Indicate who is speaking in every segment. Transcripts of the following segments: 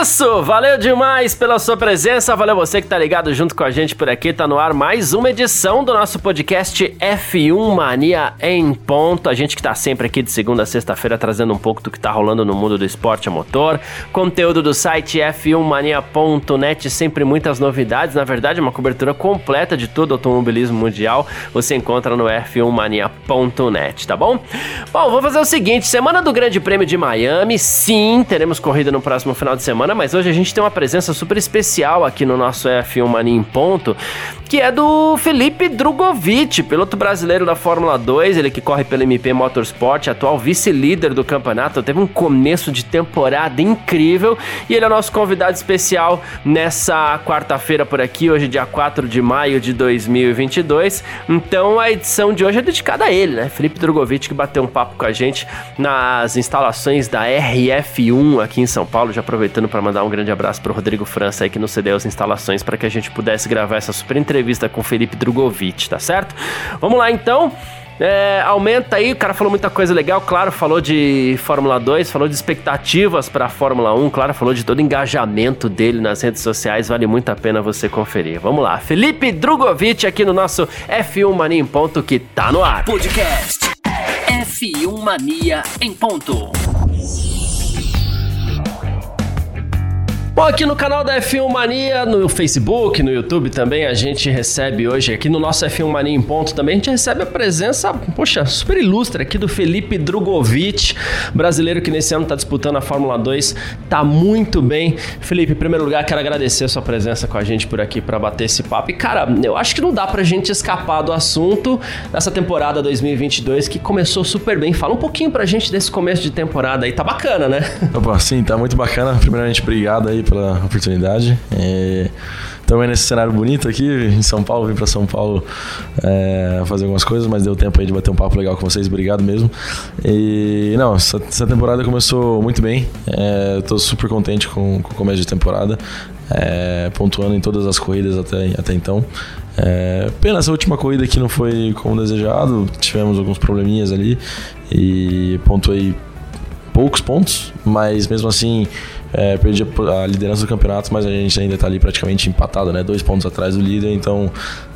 Speaker 1: Isso, valeu demais pela sua presença, valeu você que tá ligado junto com a gente por aqui, tá no ar mais uma edição do nosso podcast F1 Mania em ponto, a gente que tá sempre aqui de segunda a sexta-feira trazendo um pouco do que tá rolando no mundo do esporte a motor, conteúdo do site f1mania.net, sempre muitas novidades, na verdade uma cobertura completa de todo o automobilismo mundial, você encontra no f1mania.net, tá bom? Bom, vou fazer o seguinte, semana do Grande Prêmio de Miami, sim, teremos corrida no próximo final de semana, mas hoje a gente tem uma presença super especial aqui no nosso F1 Mania em Ponto, que é do Felipe Drogovic, piloto brasileiro da Fórmula 2, ele que corre pela MP Motorsport, atual vice-líder do campeonato, teve um começo de temporada incrível e ele é o nosso convidado especial nessa quarta-feira por aqui, hoje dia 4 de maio de 2022. Então a edição de hoje é dedicada a ele, né? Felipe Drogovic que bateu um papo com a gente nas instalações da RF1 aqui em São Paulo, já aproveitando para mandar um grande abraço para o Rodrigo França aí que nos cedeu as instalações para que a gente pudesse gravar essa super entrevista com Felipe Drogovic, tá certo? Vamos lá então. É, aumenta aí, o cara falou muita coisa legal, claro, falou de Fórmula 2, falou de expectativas para a Fórmula 1, claro, falou de todo o engajamento dele nas redes sociais, vale muito a pena você conferir. Vamos lá, Felipe Drogovic aqui no nosso F1 Mania em Ponto que tá no ar.
Speaker 2: Podcast F1 Mania em ponto.
Speaker 1: Bom, aqui no canal da F1 Mania, no Facebook, no YouTube também, a gente recebe hoje, aqui no nosso F1 Mania em ponto também, a gente recebe a presença, poxa, super ilustre aqui do Felipe Drogovic, brasileiro que nesse ano está disputando a Fórmula 2, tá muito bem. Felipe, em primeiro lugar, quero agradecer a sua presença com a gente por aqui para bater esse papo. E cara, eu acho que não dá pra gente escapar do assunto dessa temporada 2022 que começou super bem. Fala um pouquinho pra gente desse começo de temporada aí, tá bacana, né?
Speaker 3: Opa, sim, tá muito bacana. Primeiramente, obrigado aí pela oportunidade. É, também nesse cenário bonito aqui, em São Paulo, vim para São Paulo é, fazer algumas coisas, mas deu tempo aí de bater um papo legal com vocês, obrigado mesmo. E não, essa, essa temporada começou muito bem, é, tô super contente com, com o começo de temporada, é, pontuando em todas as corridas até, até então. É, pena essa última corrida que não foi como desejado, tivemos alguns probleminhas ali e pontuei poucos pontos, mas mesmo assim é, perdi a liderança do campeonato, mas a gente ainda está ali praticamente empatado, né? Dois pontos atrás do líder, então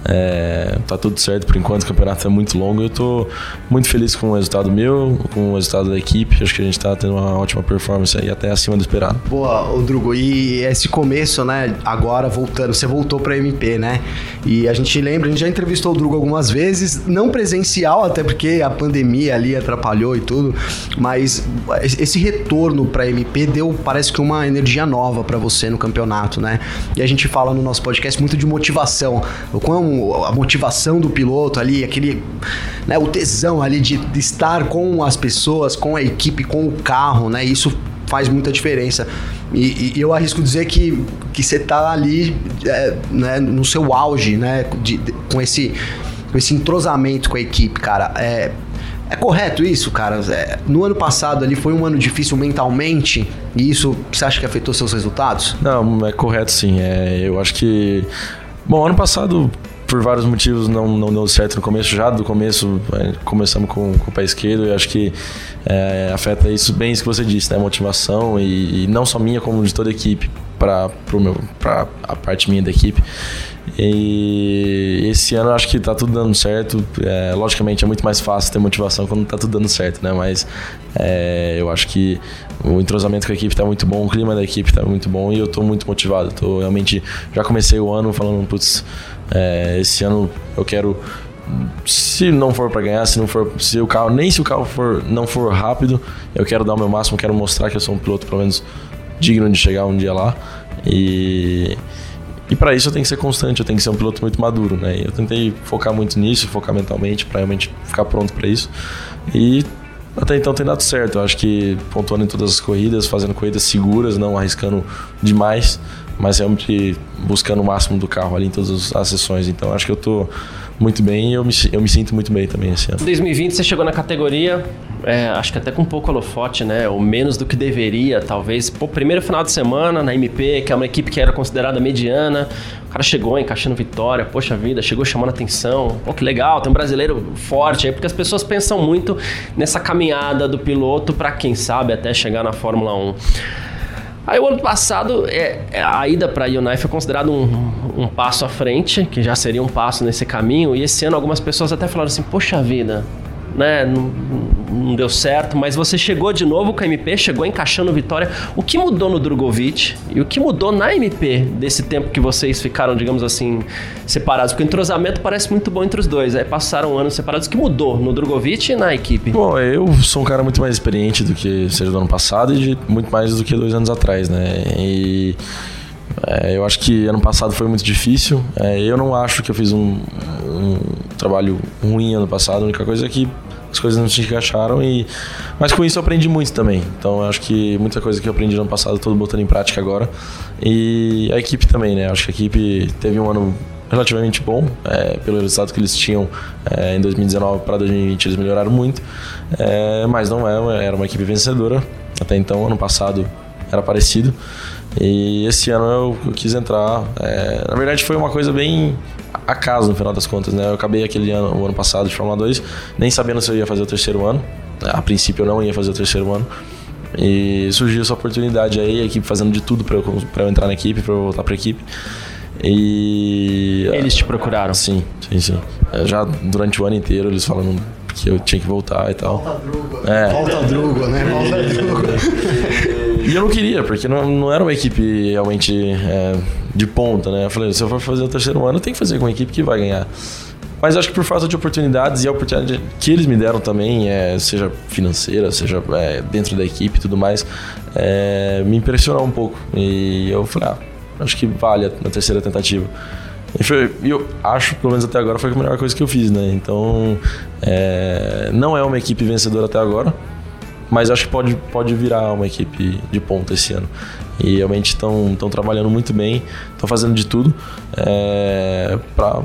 Speaker 3: é, tá tudo certo por enquanto. O campeonato é muito longo. Eu estou muito feliz com o resultado meu, com o resultado da equipe. Acho que a gente está tendo uma ótima performance aí, até acima do esperado.
Speaker 4: Boa, Drugo. E esse começo, né? Agora voltando, você voltou para MP, né? E a gente lembra, a gente já entrevistou o Drugo algumas vezes, não presencial, até porque a pandemia ali atrapalhou e tudo, mas esse retorno para MP deu, parece que uma energia nova para você no campeonato, né? E a gente fala no nosso podcast muito de motivação, o quão a motivação do piloto ali, aquele, né, o tesão ali de, de estar com as pessoas, com a equipe, com o carro, né? Isso faz muita diferença. E, e, eu arrisco dizer que, que você tá ali é, né, no seu auge, né? De, de, com, esse, com esse entrosamento com a equipe, cara. É, é correto isso, cara? É, no ano passado ali foi um ano difícil mentalmente e isso você acha que afetou seus resultados?
Speaker 3: Não, é correto sim. É, eu acho que. Bom, ano passado por vários motivos não, não deu certo no começo, já do começo é, começamos com, com o pé esquerdo e acho que é, afeta isso bem isso que você disse, né? Motivação e, e não só minha, como de toda a equipe, para a parte minha da equipe. E esse ano acho que tá tudo dando certo. É, logicamente é muito mais fácil ter motivação quando tá tudo dando certo, né? Mas é, eu acho que o entrosamento com a equipe tá muito bom, o clima da equipe tá muito bom e eu tô muito motivado. Tô realmente já comecei o ano falando, putz, é, esse ano eu quero se não for para ganhar, se não for, se o carro, nem se o carro for não for rápido, eu quero dar o meu máximo, quero mostrar que eu sou um piloto pelo menos digno de chegar um dia lá. E e para isso eu tenho que ser constante, eu tenho que ser um piloto muito maduro, né? Eu tentei focar muito nisso, focar mentalmente para realmente ficar pronto para isso. E até então tem dado certo. Eu acho que pontuando em todas as corridas, fazendo corridas seguras, não arriscando demais, mas realmente buscando o máximo do carro ali em todas as sessões. Então acho que eu tô muito bem e eu me, eu me sinto muito bem também esse ano.
Speaker 1: Em 2020 você chegou na categoria, é, acho que até com um pouco holofote, né? Ou menos do que deveria, talvez. Pô, primeiro final de semana na MP, que é uma equipe que era considerada mediana. O cara chegou encaixando vitória, poxa vida, chegou chamando atenção. Pô, que legal, tem um brasileiro forte aí, porque as pessoas pensam muito nessa caminhada do piloto para quem sabe até chegar na Fórmula 1. Aí o ano passado, é, é a ida para a Hyundai foi considerado um, um, passo à frente, que já seria um passo nesse caminho, e esse ano algumas pessoas até falaram assim, poxa vida, né, não, não, deu certo, mas você chegou de novo com a MP, chegou encaixando vitória. O que mudou no Drogovic e o que mudou na MP desse tempo que vocês ficaram, digamos assim, separados? Porque o entrosamento parece muito bom entre os dois, aí passaram anos separados. O que mudou no Drogovic e na equipe?
Speaker 3: Bom, eu sou um cara muito mais experiente do que seja do ano passado e muito mais do que dois anos atrás, né? E é, eu acho que ano passado foi muito difícil. É, eu não acho que eu fiz um, um, trabalho ruim ano passado. A única coisa é que as coisas não se encaixaram e mas com isso eu aprendi muito também. Então eu acho que muita coisa que eu aprendi no ano passado estou botando em prática agora. E a equipe também né? Acho que a equipe teve um ano relativamente bom é, pelo resultado que eles tinham é, em 2019 para 2020 eles melhoraram muito. É, mas não é era uma equipe vencedora. Até então ano passado era parecido e esse ano eu, eu quis entrar. É, na verdade, foi uma coisa bem acaso no final das contas, né? Eu acabei aquele ano, o ano passado de Fórmula 2, nem sabendo se eu ia fazer o terceiro ano. A princípio, eu não ia fazer o terceiro ano. E surgiu essa oportunidade aí, a equipe fazendo de tudo para eu, eu entrar na equipe, para eu voltar para a equipe. E.
Speaker 1: Eles te procuraram?
Speaker 3: Sim, sim, sim. É, já durante o ano inteiro eles falando que eu tinha que voltar e tal.
Speaker 4: Volta Drugo. É. Volta Drugo, né? Volta Drugo.
Speaker 3: E eu não queria, porque não, não era uma equipe realmente é, de ponta, né? Eu falei, se eu for fazer o terceiro ano, tem que fazer com uma equipe que vai ganhar. Mas acho que por falta de oportunidades e a oportunidade que eles me deram também, é, seja financeira, seja é, dentro da equipe e tudo mais, é, me impressionou um pouco. E eu falei, ah, acho que vale a terceira tentativa. E foi, eu acho, pelo menos até agora, foi a melhor coisa que eu fiz, né? Então, é, não é uma equipe vencedora até agora, mas acho que pode, pode virar uma equipe de ponta esse ano. E realmente estão trabalhando muito bem, estão fazendo de tudo é, para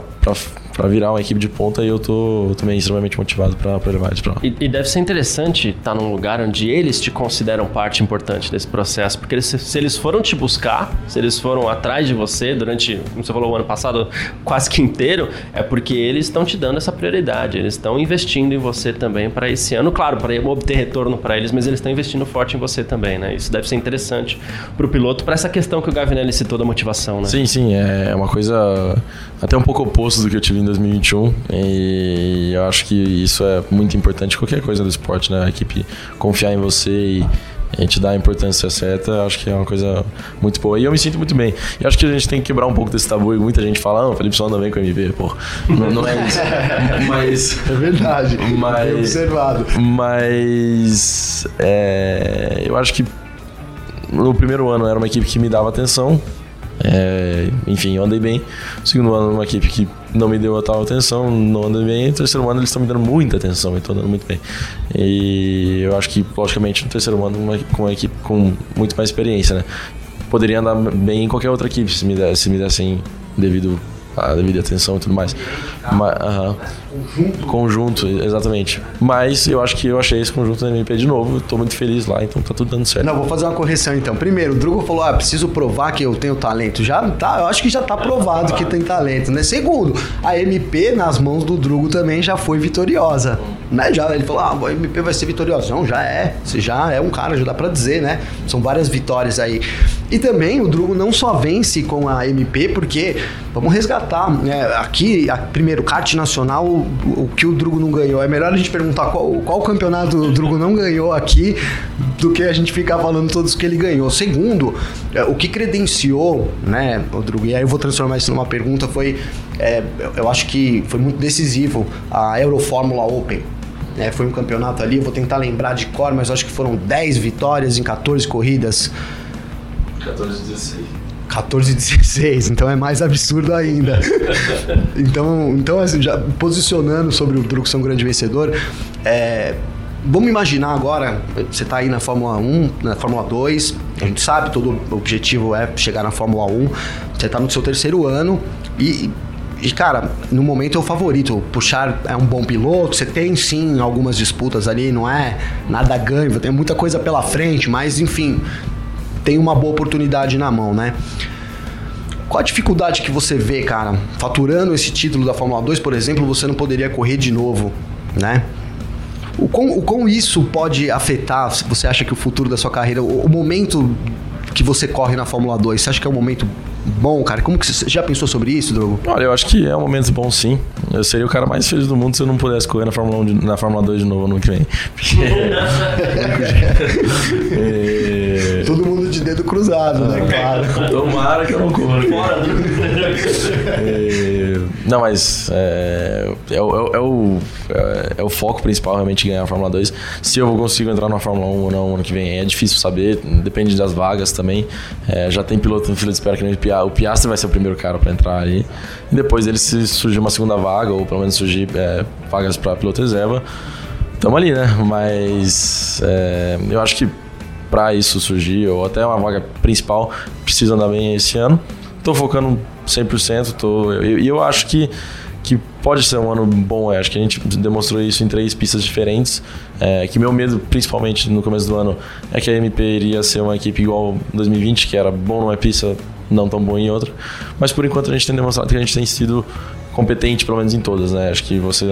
Speaker 3: para virar uma equipe de ponta e eu tô também extremamente motivado para levar eles para lá.
Speaker 1: E, e, deve ser interessante estar num lugar onde eles te consideram parte importante desse processo, porque eles, se eles foram te buscar, se eles foram atrás de você durante, como você falou, o ano passado quase que inteiro, é porque eles estão te dando essa prioridade, eles estão investindo em você também para esse ano, claro, para obter retorno para eles, mas eles estão investindo forte em você também, né? Isso deve ser interessante para o piloto, para essa questão que o Gavinelli citou da motivação, né?
Speaker 3: Sim, sim, é uma coisa até um pouco oposto do que eu tive 2021 e eu acho que isso é muito importante em qualquer coisa do esporte, né? A equipe confiar em você e a gente dá a importância certa, acho que é uma coisa muito boa. E eu me sinto muito bem. E acho que a gente tem que quebrar um pouco desse tabu. E muita gente fala, ah, o Felipe só anda bem com o MV, pô. Não, não é isso.
Speaker 4: mas. É verdade.
Speaker 3: Mas.
Speaker 4: observado.
Speaker 3: Mas. É, eu acho que no primeiro ano era uma equipe que me dava atenção. É, enfim, eu andei bem. No segundo ano, uma equipe que não me deu a tal atenção, não andei bem. No terceiro ano, eles estão me dando muita atenção e estou andando muito bem. E eu acho que, logicamente, no terceiro ano, uma, com uma equipe com muito mais experiência, né? Poderia andar bem em qualquer outra equipe se me, desse, se me dessem devido a devida atenção e tudo mais. Mas, uh -huh. Conjunto. Exatamente. Mas eu acho que eu achei esse conjunto da MP de novo. Estou muito feliz lá, então tá tudo dando certo.
Speaker 4: Não, vou fazer uma correção então. Primeiro, o Drugo falou: ah, preciso provar que eu tenho talento. Já tá, eu acho que já tá provado que tem talento, né? Segundo, a MP nas mãos do Drugo também já foi vitoriosa. Né? Já, ele falou: ah, a MP vai ser vitoriosa. Não, já é. Você já é um cara, já dá pra dizer, né? São várias vitórias aí. E também o Drugo não só vence com a MP, porque vamos resgatar. Né? Aqui, a, primeiro, kart nacional, o, o, que o Drugo não ganhou. É melhor a gente perguntar qual, qual campeonato o Drugo não ganhou aqui do que a gente ficar falando todos que ele ganhou. Segundo, é, o que credenciou, né, o Drugo, e aí eu vou transformar isso numa pergunta, foi. É, eu acho que foi muito decisivo a Eurofórmula Open. É, foi um campeonato ali, eu vou tentar lembrar de cor, mas acho que foram 10 vitórias em 14 corridas.
Speaker 3: 14 16.
Speaker 4: 14 16, então é mais absurdo ainda. então, então assim, já posicionando sobre o um grande vencedor, é, vamos imaginar agora, você está aí na Fórmula 1, na Fórmula 2, a gente sabe, todo objetivo é chegar na Fórmula 1, você está no seu terceiro ano e e, cara, no momento é o favorito. Puxar é um bom piloto, você tem sim algumas disputas ali, não é nada ganho, tem muita coisa pela frente, mas enfim, tem uma boa oportunidade na mão, né? Qual a dificuldade que você vê, cara? Faturando esse título da Fórmula 2, por exemplo, você não poderia correr de novo, né? O quão, o quão isso pode afetar, você acha que o futuro da sua carreira, o, o momento que você corre na Fórmula 2, você acha que é um momento bom, cara? Como que você já pensou sobre isso, Drogo?
Speaker 3: Olha, eu acho que é um momento bom sim. Eu seria o cara mais feliz do mundo se eu não pudesse correr na Fórmula, 1 de, na Fórmula 2 de novo no ano que vem. Porque...
Speaker 4: é... De dedo cruzado, né? Claro.
Speaker 3: Tomara que eu não corra. Fora do... é... Não, mas é, é, é, o, é, é, o foco principal realmente ganhar a Fórmula 2. Se eu consigo entrar na Fórmula 1 ou não ano que vem, é difícil saber, depende das vagas também. É, já tem piloto no fila de espera que nem o Piastri. O Piastri vai ser o primeiro cara para entrar aí. E depois dele, se surgir uma segunda vaga, ou pelo menos surgir é, vagas para piloto reserva, estamos ali, né? Mas é, eu acho que para isso surgir, ou até uma vaga principal, precisa andar bem esse ano. Estou focando 100%. Tô, e eu, eu, acho que, que pode ser um ano bom. Eu acho que a gente demonstrou isso em três pistas diferentes. É, que meu medo, principalmente no começo do ano, é que a MP iria ser uma equipe igual 2020, que era bom numa pista, não tão bom em outra. Mas por enquanto a gente tem demonstrado que a gente tem sido competente, pelo menos em todas. Né? Acho que você.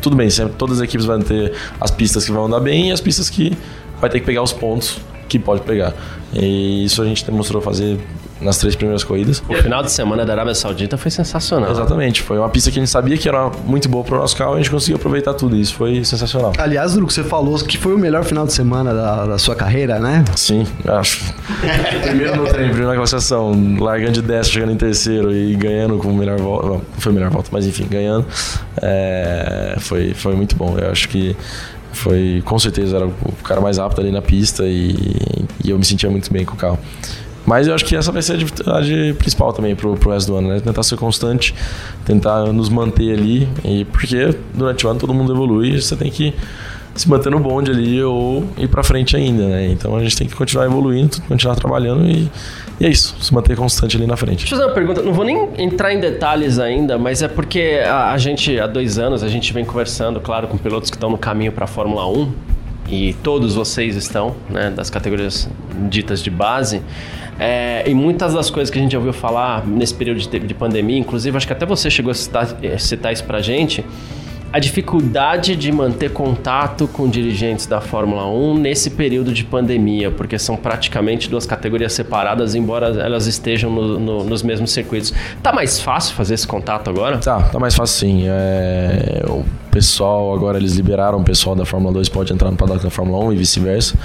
Speaker 3: Tudo bem, sempre, todas as equipes vão ter as pistas que vão andar bem e as pistas que vai ter que pegar os pontos que pode pegar. E isso a gente demonstrou fazer nas três primeiras corridas.
Speaker 1: O final de semana da Arábia Saudita foi sensacional.
Speaker 3: Exatamente, foi uma pista que a gente sabia que era muito boa para o nosso carro e a gente conseguiu aproveitar tudo isso, foi sensacional.
Speaker 4: Aliás, Druco, você falou que foi o melhor final de semana da, da sua carreira, né?
Speaker 3: Sim, acho. primeiro no treino, primeiro na classificação, largando de 10, chegando em terceiro e ganhando com o melhor volta, não foi a melhor volta, mas enfim, ganhando, é, foi, foi muito bom. Eu acho que foi, com certeza, era o cara mais rápido ali na pista e, e eu me sentia muito bem com o carro. Mas eu acho que essa vai ser a dificuldade principal também pro, pro resto do ano, né? Tentar ser constante, tentar nos manter ali, e porque durante o ano todo mundo evolui, você tem que se manter no bonde ali ou ir para frente ainda, né? Então a gente tem que continuar evoluindo, continuar trabalhando e, e, é isso, se manter constante ali na frente.
Speaker 1: Deixa eu fazer uma pergunta, não vou nem entrar em detalhes ainda, mas é porque a, a gente, há dois anos, a gente vem conversando, claro, com pilotos que estão no caminho para a Fórmula 1 e todos vocês estão, né, das categorias ditas de base. É, e muitas das coisas que a gente já ouviu falar nesse período de, de pandemia, inclusive acho que até você chegou a citar, eh, citar isso pra gente, a dificuldade de manter contato com dirigentes da Fórmula 1 nesse período de pandemia, porque são praticamente duas categorias separadas, embora elas estejam no, no, nos mesmos circuitos. Tá mais fácil fazer esse contato agora?
Speaker 3: Tá, tá mais fácil sim. É, pessoal, agora eles liberaram o pessoal da Fórmula 2 pode entrar no paddock da Fórmula 1 e vice-versa.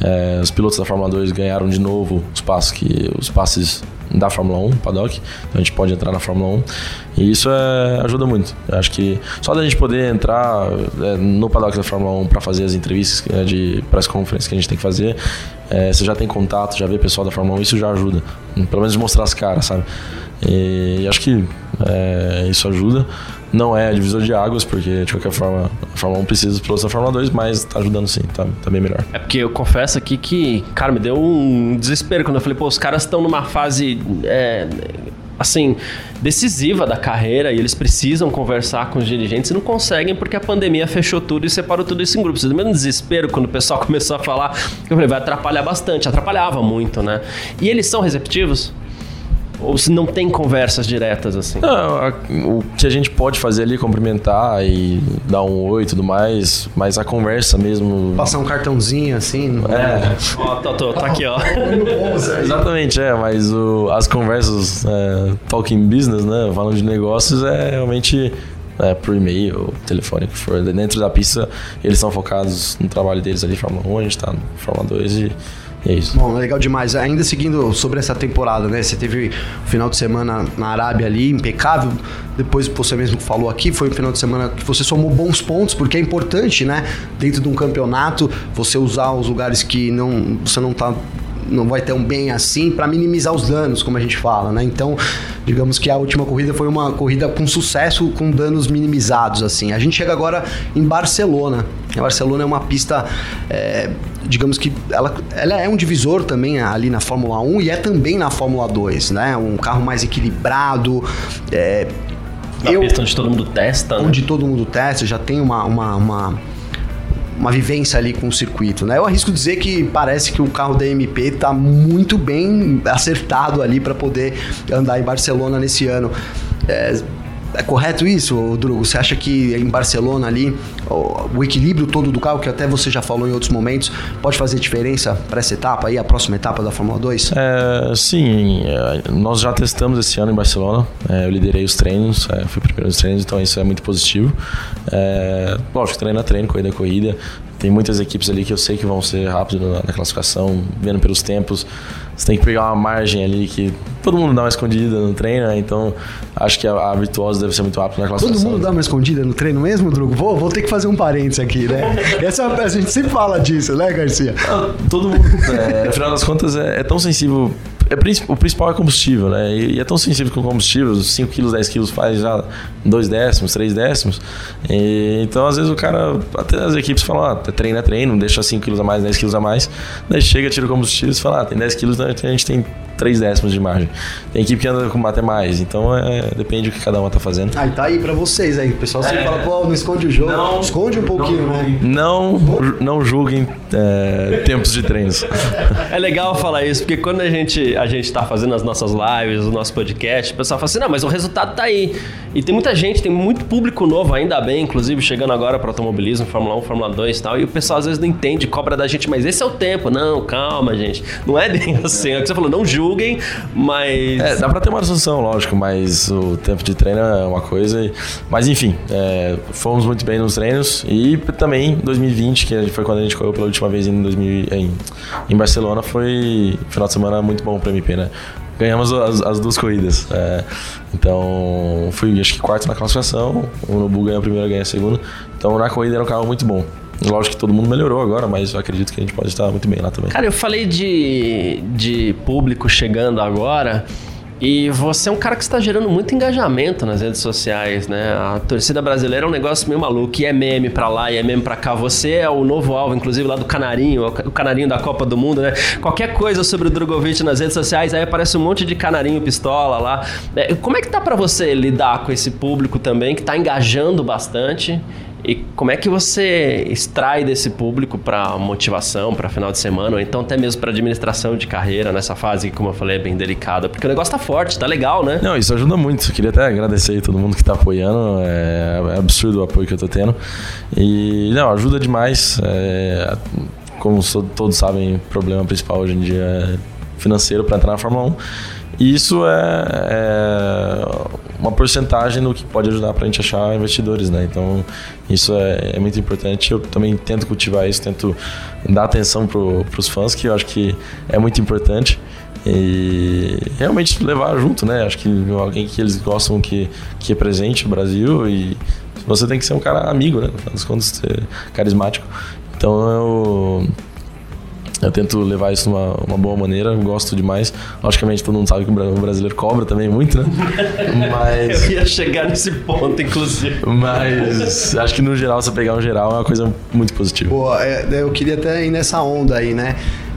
Speaker 3: É, os pilotos da Fórmula 2 ganharam de novo os passos que os passes da Fórmula 1, paddock, então a gente pode entrar na Fórmula 1 e isso é, ajuda muito. Eu acho que só da gente poder entrar é, no paddock da Fórmula 1 para fazer as entrevistas é, de press conference que a gente tem que fazer, é, você já tem contato, já vê pessoal da Fórmula 1, isso já ajuda, pelo menos mostrar as caras, sabe? E, e acho que é, isso ajuda. Não é divisor de águas, porque de qualquer forma a Fórmula 1 precisa dos pilotos da Fórmula 2, mas tá ajudando sim, tá, tá bem melhor.
Speaker 1: É porque eu confesso aqui que, cara, me deu um desespero quando eu falei, pô, os caras estão numa fase. É, assim, decisiva da carreira e eles precisam conversar com os dirigentes e não conseguem porque a pandemia fechou tudo e separou tudo isso em grupos. Do mesmo desespero quando o pessoal começou a falar, eu falei, vai atrapalhar bastante, atrapalhava muito, né? E eles são receptivos? Ou se não tem conversas diretas assim?
Speaker 3: Não, o que a gente pode fazer ali cumprimentar e dar um oi e tudo mais, mas a conversa mesmo.
Speaker 4: Passar um cartãozinho assim.
Speaker 3: É.
Speaker 1: Ó, tô, tô, tá aqui, ó.
Speaker 3: Exatamente, é, mas o, as conversas é, talking business, né? Falando de negócios, é realmente é, por e-mail, telefone, que for. Dentro da pista, eles são focados no trabalho deles ali, Fórmula 1, a gente tá no Fórmula 2 e é isso.
Speaker 4: Bom, legal demais. Ainda seguindo sobre essa temporada, né? Você teve o final de semana na Arábia ali, impecável. Depois você mesmo falou aqui, foi um final de semana que você somou bons pontos, porque é importante, né? Dentro de um campeonato, você usar os lugares que não, você não tá não vai ter um bem assim para minimizar os danos, como a gente fala, né? Então, digamos que a última corrida foi uma corrida com sucesso, com danos minimizados, assim. A gente chega agora em Barcelona. A Barcelona é uma pista, é, digamos que ela, ela é um divisor também ali na Fórmula 1 e é também na Fórmula 2, né? Um carro mais equilibrado, é,
Speaker 1: eu, pista onde todo mundo testa,
Speaker 4: né? Onde todo mundo testa, já tem uma, uma, uma uma vivência ali com o circuito, né? Eu arrisco dizer que parece que o carro da MP está muito bem acertado ali para poder andar em Barcelona nesse ano. É, é correto isso, Drugo? Você acha que em Barcelona ali o, equilíbrio todo do carro, que até você já falou em outros momentos, pode fazer diferença para essa etapa aí, a próxima etapa da Fórmula 2?
Speaker 3: É, sim, é, nós já testamos esse ano em Barcelona. É, eu liderei os treinos, é, fui primeiro nos treinos, então isso é muito positivo. É, lógico, treino a treino, corrida a corrida. Tem muitas equipes ali que eu sei que vão ser rápidos na, na classificação, vendo pelos tempos. Você tem que pegar uma margem ali que todo mundo dá uma escondida no treino, né? Então acho que a, a Virtuosa deve ser muito rápida na classificação.
Speaker 4: Todo mundo dá uma escondida no treino mesmo, Drugo? Vou, vou ter que fazer um parênteses aqui, né? Essa, a gente sempre fala disso, né, Garcia?
Speaker 3: todo mundo. É, no final das contas, é, é tão sensível é, o principal é combustível, né? E, é tão sensível com combustível, 5 quilos, 10 quilos faz já 2 décimos, 3 décimos. E, então, às vezes, o cara, até as equipes falam, ah, treino é treino, deixa 5 quilos a mais, 10 quilos a mais. Daí chega, tira o combustível e fala, ah, tem 10 quilos, a gente tem 3 décimos de margem. Tem equipe que anda com até mais, então é, depende do que cada uma tá fazendo.
Speaker 4: Ah, e tá aí pra vocês aí. O pessoal sempre é, fala, pô, não esconde o jogo. Não, esconde um pouquinho,
Speaker 3: não,
Speaker 4: né?
Speaker 3: Não, não julguem é, tempos de treinos.
Speaker 1: É legal falar isso, porque quando a gente, a gente tá fazendo as nossas lives, o nosso podcast, o pessoal fala assim, não, mas o resultado tá aí. E tem muita gente, tem muito público novo, ainda bem, inclusive, chegando agora para automobilismo, Fórmula 1, Fórmula 2 e tal, e o pessoal às vezes não entende, cobra da gente, mas esse é o tempo. Não, calma, gente. Não é bem assim. É o que você falou, não julguem, mas.
Speaker 3: É, dá pra ter uma solução, lógico, mas o tempo de treino é uma coisa. Mas enfim, é, fomos muito bem nos treinos e também 2020, que foi quando a gente correu pela última vez em, 2000, em, em Barcelona, foi final de semana muito bom pra MP, né? Ganhamos as, as duas corridas. É, então, fui acho que quarto na classificação, o Nobu ganhou a primeira, ganhou a segunda. Então, na corrida era um carro muito bom. Lógico que todo mundo melhorou agora, mas eu acredito que a gente pode estar muito bem lá também.
Speaker 1: Cara, eu falei de, de público chegando agora. E você é um cara que está gerando muito engajamento nas redes sociais, né? A torcida brasileira é um negócio meio maluco, e é meme pra lá e é meme pra cá. Você é o novo alvo, inclusive lá do Canarinho, o Canarinho da Copa do Mundo, né? Qualquer coisa sobre o Drogovic nas redes sociais, aí aparece um monte de canarinho pistola lá. É, como é que tá para você lidar com esse público também, que tá engajando bastante? E como é que você extrai desse público para motivação, para final de semana, ou então até mesmo para administração de carreira nessa fase que, como eu falei, é bem delicada? Porque o negócio tá forte, tá legal, né?
Speaker 3: Não, isso ajuda muito. Queria até agradecer aí todo mundo que tá apoiando. É, é absurdo o apoio que eu tô tendo. E, não, ajuda demais. É, como todos sabem, o problema principal hoje em dia é financeiro para entrar na Fórmula 1. E isso é, é, uma porcentagem do que pode ajudar para a gente achar investidores, né? Então, isso é, é, muito importante. Eu também tento cultivar isso, tento dar atenção para os fãs, que eu acho que é muito importante. E realmente levar junto, né? Acho que alguém que eles gostam que, que represente o Brasil e você tem que ser um cara amigo, né? No final das carismático. Então, eu eu tento levar isso de uma, uma boa maneira, gosto demais. Logicamente, todo mundo sabe que o brasileiro cobra também muito, né?
Speaker 1: Mas... Eu ia chegar nesse ponto, inclusive.
Speaker 3: Mas acho que no geral, você pegar um geral, é uma coisa muito positiva.
Speaker 4: Pô, é, eu queria até ir nessa onda aí, né?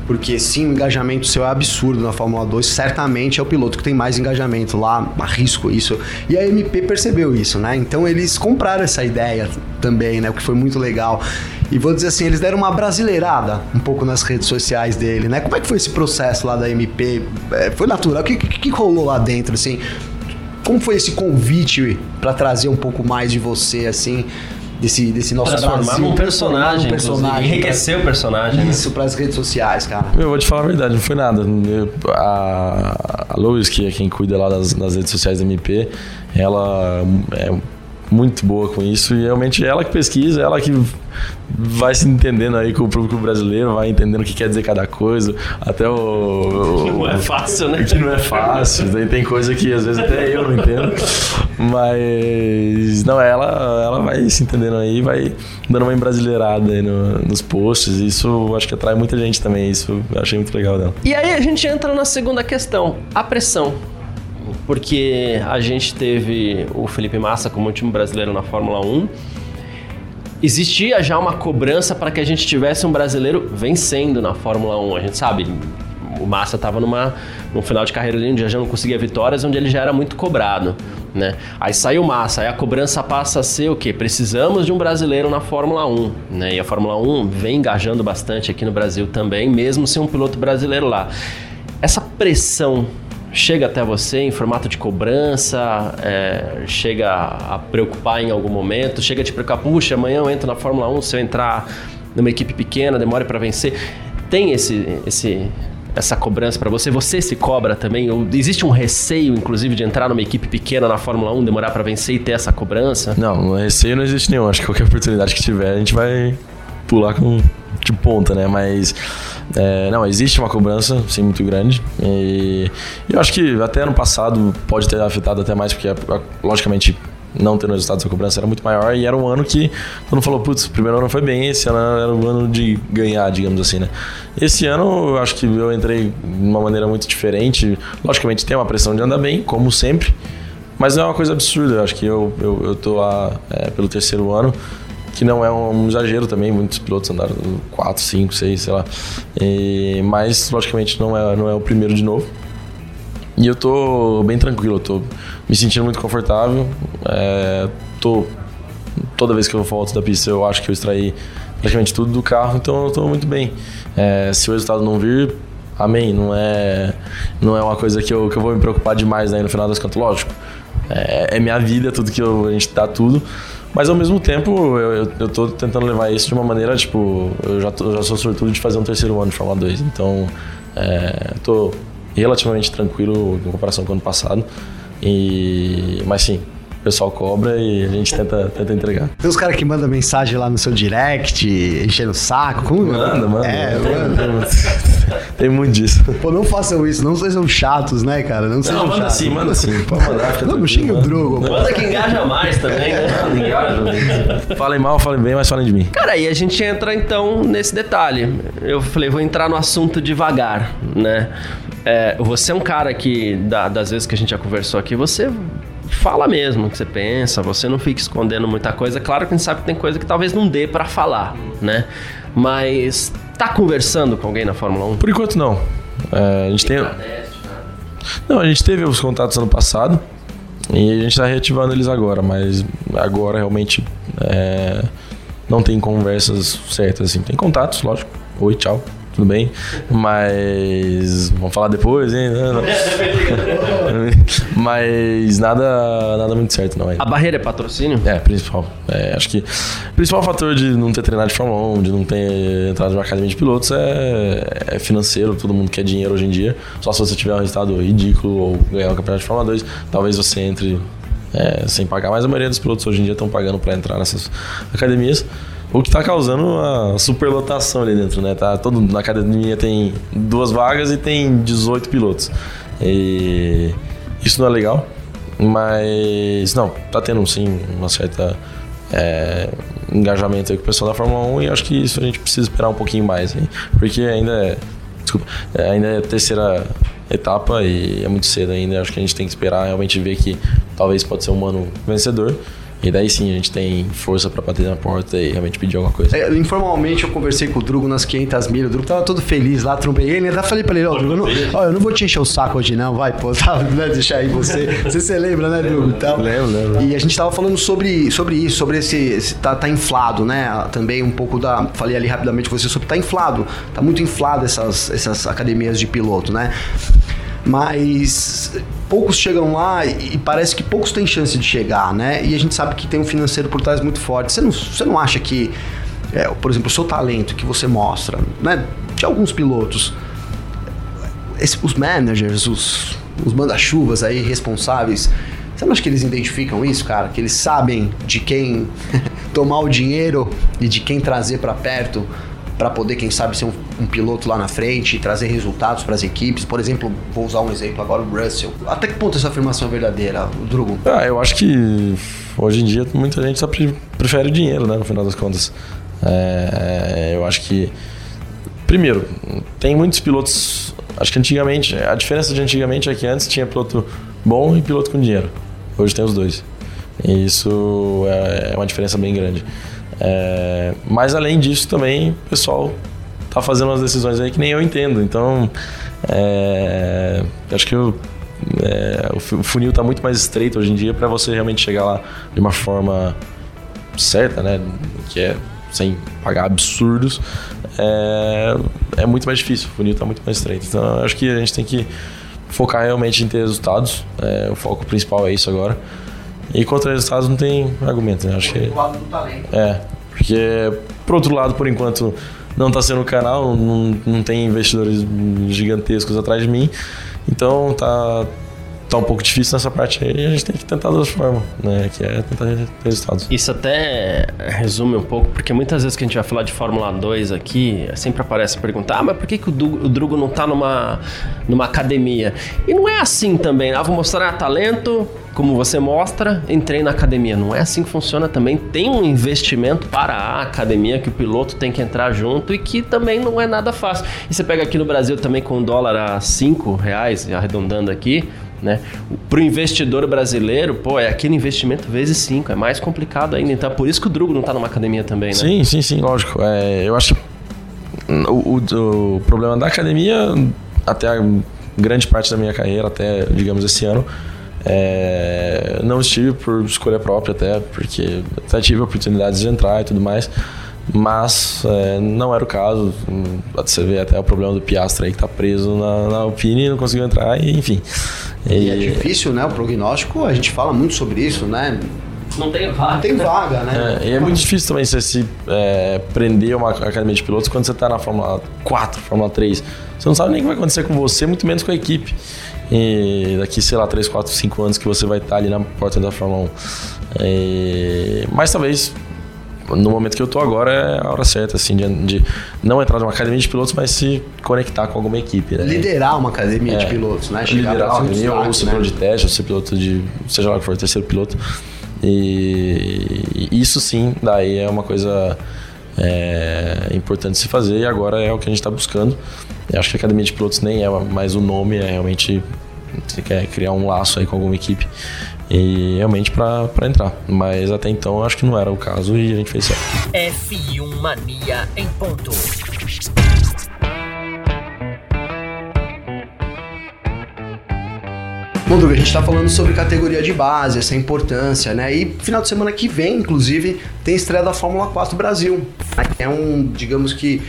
Speaker 4: Porque sim, o engajamento seu é absurdo na Fórmula 2, certamente é o piloto que tem mais engajamento lá, arrisco isso. E a MP percebeu isso, né? Então eles compraram essa ideia também, né? O que foi muito legal. E vou dizer assim, eles deram uma brasileirada um pouco nas redes sociais dele, né? Como é que foi esse processo lá da MP? É, foi natural? O que, que, que rolou lá dentro, assim? Como foi esse convite para trazer um pouco mais de você, assim? Desse, desse nosso
Speaker 1: Transformar num personagem, um personagem enriquecer pra, o personagem.
Speaker 4: Né? Isso, né? para as redes sociais, cara.
Speaker 3: Eu vou te falar a verdade, não foi nada. Eu, a, a Lois, que é quem cuida lá das, das redes sociais da MP, ela é muito boa com isso. E realmente ela que pesquisa, ela que vai se entendendo aí com o público brasileiro, vai entendendo o que quer dizer cada coisa, até o...
Speaker 1: o não é fácil, né?
Speaker 3: Que não é fácil, tem, tem coisa que às vezes até eu não entendo, mas não, ela, ela vai se entendendo aí, vai dando uma embrasileirada aí no, nos posts, isso acho que atrai muita gente também, isso eu achei muito legal dela.
Speaker 1: E aí a gente entra na segunda questão, a pressão porque a gente teve o Felipe Massa como último brasileiro na Fórmula 1. Existia já uma cobrança para que a gente tivesse um brasileiro vencendo na Fórmula 1. A gente sabe, o Massa estava numa num final de carreira onde já não conseguia vitórias, onde ele já era muito cobrado. né? Aí saiu massa, aí a cobrança passa a ser o quê? Precisamos de um brasileiro na Fórmula 1, né? E a Fórmula 1 vem engajando bastante aqui no Brasil também, mesmo sem um piloto brasileiro lá. Essa pressão chega até você em formato de cobrança, é, chega a preocupar em algum momento, chega a te preocupar, puxa, amanhã eu entro na Fórmula 1, se eu entrar numa equipe pequena, demore para vencer. Tem esse, esse, essa cobrança para você? Você se cobra também? Ou existe um receio, inclusive, de entrar numa equipe pequena na Fórmula 1, demorar para vencer e ter essa cobrança?
Speaker 3: Não, receio não existe nenhum. Acho que qualquer oportunidade que tiver, a gente vai pular com de ponta, né? Mas é, não, existe uma cobrança, sim, muito grande. E eu acho que até ano passado pode ter afetado até mais, porque logicamente não tendo resultados da cobrança era muito maior e era um ano que todo mundo falou, putz, o primeiro ano foi bem, esse ano era um ano de ganhar, digamos assim, né? Esse ano eu acho que eu entrei de uma maneira muito diferente. Logicamente tem uma pressão de andar bem, como sempre, mas não é uma coisa absurda. Eu acho que eu, eu, eu tô lá é, pelo terceiro ano, que não é um exagero também, muitos pilotos andaram 4, 5, 6, sei lá. E, mas, logicamente, não é, não é o primeiro de novo. E eu tô bem tranquilo, eu tô me sentindo muito confortável. É, tô, toda vez que eu volto da pista, eu acho que eu extraí praticamente tudo do carro, então eu tô muito bem. É, se o resultado não vir, amém. Não é, não é uma coisa que eu, que eu vou me preocupar demais né, no final das contas, lógico. É, é minha vida, tudo que eu, a gente dá tudo. Mas ao mesmo tempo, eu, eu, eu tô tentando levar isso de uma maneira, tipo, eu já, tô, já sou sortudo de fazer um terceiro ano de Fórmula 2. Então, é, tô relativamente tranquilo em comparação com o ano passado. E, mas sim, o pessoal cobra e a gente tenta, tenta entregar.
Speaker 4: Tem uns caras que mandam mensagem lá no seu direct, enchendo o saco. Como?
Speaker 3: Manda, manda.
Speaker 4: É, manda.
Speaker 3: Tem muito disso.
Speaker 4: Pô, não façam isso, não sejam chatos, né, cara? Não sejam
Speaker 3: Não, manda
Speaker 4: chatos.
Speaker 3: sim, manda sim. Pode mandar,
Speaker 4: Não, não xinga o. Drogo.
Speaker 1: Manda que engaja mais também, né?
Speaker 3: Falem mal, falem bem, mas falem de mim.
Speaker 1: Cara, aí a gente entra então nesse detalhe. Eu falei, vou entrar no assunto devagar, né? É, você é um cara que, da- das vezes que a gente já conversou aqui, você fala mesmo o que você pensa, você não fica escondendo muita coisa. Claro que a gente sabe que tem coisa que talvez não dê pra falar, né? Mas tá conversando com alguém na Fórmula 1?
Speaker 3: Por enquanto, não. É, a gente tem. Não, a gente teve os contatos ano passado e a gente está reativando eles agora, mas agora realmente é, não tem conversas certas assim. Tem contatos, lógico. Oi, tchau, tudo bem? Mas vamos falar depois, hein? Não, não. mas nada, nada muito certo, não. ainda.
Speaker 1: A barreira é patrocínio?
Speaker 3: É, principal. É, acho que o principal fator de não ter treinado de Fórmula 1, de não ter entrado numa academia de pilotos é, é financeiro. Todo mundo quer dinheiro hoje em dia. Só se você tiver um resultado ridículo ou ganhar o campeonato de Fórmula 2, talvez você entre é, sem pagar. Mas a maioria dos pilotos hoje em dia estão pagando para entrar nessas academias. O que está causando uma superlotação ali dentro, né? Tá, todo, na academia tem duas vagas e tem 18 pilotos. E isso não é legal. Mas não, tá tendo sim uma certa é, engajamento aí com o pessoal da Fórmula 1 e acho que isso a gente precisa esperar um pouquinho mais, hein? porque ainda é, desculpa, é, ainda é a terceira etapa e é muito cedo ainda. Acho que a gente tem que esperar realmente ver que talvez pode ser um ano vencedor. E daí sim a gente tem força pra bater na porta e realmente pedir alguma coisa.
Speaker 4: É, informalmente eu conversei com o Drugo nas 500 milhas. O Drugo tava todo feliz lá, trombei ele. Até falei pra ele: Ó, Drugo, eu não, ó, eu não vou te encher o saco hoje, não. Vai, pô, tá, né, deixar aí você. Você se lembra, né, Drugo? Então,
Speaker 3: Lembro, lembro.
Speaker 4: E a gente tava falando sobre, sobre isso, sobre esse. esse tá, tá inflado, né? Também um pouco da. Falei ali rapidamente com você sobre tá inflado. Tá muito inflado essas, essas academias de piloto, né? Mas poucos chegam lá e parece que poucos têm chance de chegar, né? E a gente sabe que tem um financeiro por trás muito forte. Você não, você não acha que, é, por exemplo, o seu talento que você mostra, né? De alguns pilotos, esse- os managers, os, os manda-chuvas aí responsáveis, você não acha que eles identificam isso, cara? Que eles sabem de quem tomar o dinheiro e de quem trazer pra perto pra poder, quem sabe, ser um, um piloto lá na frente e trazer resultados pras equipes? Por exemplo, vou usar um exemplo agora, o Russell. Até que ponto essa afirmação é verdadeira, Drugo?
Speaker 3: Ah, eu acho que hoje em dia muita gente só pre- prefere o dinheiro, né? No final das contas. É, eu acho que. Primeiro, tem muitos pilotos. Acho que antigamente. A diferença de antigamente é que antes tinha piloto bom e piloto com dinheiro. Hoje tem os dois. E isso é é uma diferença bem grande. É, mas além disso também, o pessoal tá fazendo umas decisões aí que nem eu entendo. Então, é, acho que eu é, o funil está muito mais estreito hoje em dia para você realmente chegar lá de uma forma certa, né? Que é sem pagar absurdos, é, é muito mais difícil. O funil está muito mais estreito. Então, acho que a gente tem que focar realmente em ter resultados. É, o foco principal é isso agora. E contra resultados não tem argumento, né? Acho que. É. Porque, por outro lado, por enquanto, não está sendo o canal, não, não tem investidores gigantescos atrás de mim. Então tá, tá um pouco difícil nessa parte aí, a gente tem que tentar de outra forma, né? Que é tentar ter resultados.
Speaker 1: Isso até resume um pouco, porque muitas vezes que a gente vai falar de Fórmula 2 aqui, sempre aparece a pergunta: ah, mas por que, que o, Drugo não tá numa, numa academia? E não é assim também, ah, vou mostrar talento, como você mostra, entrei na academia. Não é assim que funciona também. Tem um investimento para a academia que o piloto tem que entrar junto e que também não é nada fácil. E você pega aqui no Brasil também com o dólar a 5 reais, arredondando aqui, né? Para o investidor brasileiro, pô, é aquele investimento vezes 5, é mais complicado ainda. Então é por isso que o Drugo não está numa academia também, né?
Speaker 3: Sim, sim, sim, lógico. É, eu acho que o, o, o problema da academia, até a grande parte da minha carreira, até, digamos, esse ano, é, não estive por escolha própria até, porque até tive oportunidades de entrar e tudo mais, mas é, não era o caso. Você vê até o problema do Piastra aí que tá preso na, na Alpine e não conseguiu entrar, e, enfim.
Speaker 4: E, e é difícil, né? O prognóstico, a gente fala muito sobre isso, né?
Speaker 1: Não tem vaga. Não
Speaker 4: tem vaga, né?
Speaker 3: É, e é muito difícil também você se é, prender uma academia de pilotos quando você está na Fórmula 4, Fórmula 3. Você não sabe nem o que vai acontecer com você, muito menos com a equipe. E daqui, sei lá, 3, 4, 5 anos que você vai estar ali na porta da Fórmula 1. E... Mas talvez no momento que eu tô agora é a hora certa, assim, de, de, não entrar numa academia de pilotos, mas se conectar com alguma equipe, né?
Speaker 4: Liderar uma academia é, de pilotos, né?
Speaker 3: Chegar liderar uma academia, ou ser né? piloto de teste, ou ser piloto de, seja lá que for, terceiro piloto. E isso sim, daí é uma coisa é, importante se fazer e agora é o que a gente está buscando. Eu acho que a academia de pilotos nem é mais o nome, é realmente você quer criar um laço aí com alguma equipe e realmente para entrar. Mas até então acho que não era o caso e a gente fez certo.
Speaker 2: F1 Mania em ponto.
Speaker 4: Bom, Doug, a gente está falando sobre categoria de base, essa importância, né? E final de semana que vem, inclusive, tem estreia da Fórmula 4 Brasil. É um, digamos que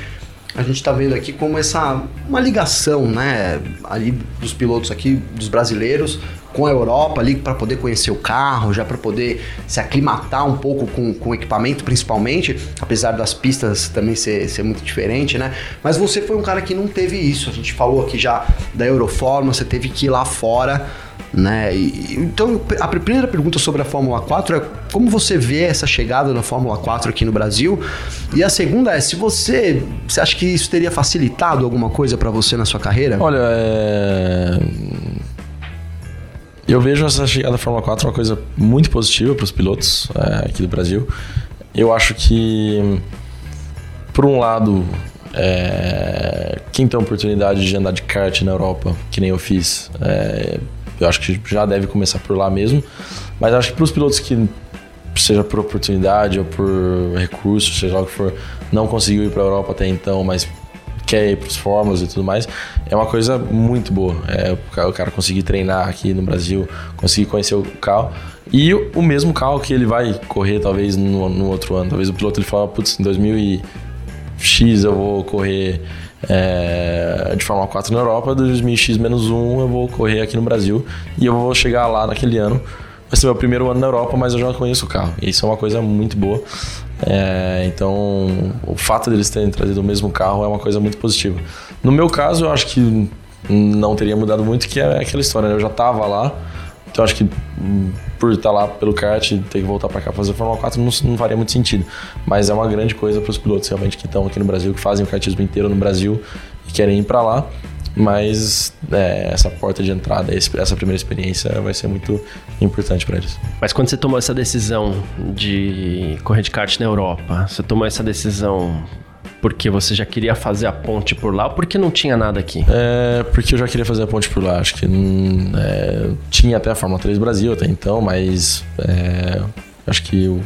Speaker 4: a gente está vendo aqui como essa uma ligação, né, ali dos pilotos aqui, dos brasileiros com a Europa ali para poder conhecer o carro, já para poder se aclimatar um pouco com, com o equipamento, principalmente, apesar das pistas também ser, ser muito diferente, né? Mas você foi um cara que não teve isso. A gente falou aqui já da Euroforma, você teve que ir lá fora né? Então, a primeira pergunta sobre a Fórmula 4 é como você vê essa chegada da Fórmula 4 aqui no Brasil? E a segunda é se você, você acha que isso teria facilitado alguma coisa para você na sua carreira?
Speaker 3: Olha, é... eu vejo essa chegada da Fórmula 4 uma coisa muito positiva para os pilotos é, aqui do Brasil. Eu acho que, por um lado, é... quem tem a oportunidade de andar de kart na Europa, que nem eu fiz, é eu acho que já deve começar por lá mesmo. Mas acho que para os pilotos que, seja por oportunidade ou por recurso, seja lá o que for, não conseguiu ir para a Europa até então, mas quer ir para os fórmulas e tudo mais, é uma coisa muito boa. É o cara conseguir treinar aqui no Brasil, conseguir conhecer o carro. E o mesmo carro que ele vai correr talvez no, no outro ano. Talvez o piloto ele fala, putz, em 2000 e X eu vou correr é, de Fórmula 4 na Europa, 2000X-1 eu vou correr aqui no Brasil e eu vou chegar lá naquele ano. Vai ser meu primeiro ano na Europa, mas eu já conheço o carro. Isso é uma coisa muito boa. É, então, o fato deles terem trazido o mesmo carro é uma coisa muito positiva. No meu caso, eu acho que não teria mudado muito, que é aquela história. Né? Eu já estava lá, então acho que hum, por estar lá pelo kart e ter que voltar para cá fazer Fórmula 4 não, não, faria muito sentido. Mas é uma grande coisa para os pilotos realmente que estão aqui no Brasil, que fazem o kartismo inteiro no Brasil e querem ir para lá. Mas é, essa porta de entrada, essa primeira experiência vai ser muito importante para eles.
Speaker 1: Mas quando você tomou essa decisão de correr de kart na Europa, você tomou essa decisão porque você já queria fazer a ponte por lá ou porque não tinha nada aqui?
Speaker 3: É, porque eu já queria fazer a ponte por lá. Acho que hum, é, tinha até a Fórmula 3 Brasil até então, mas é, acho que o,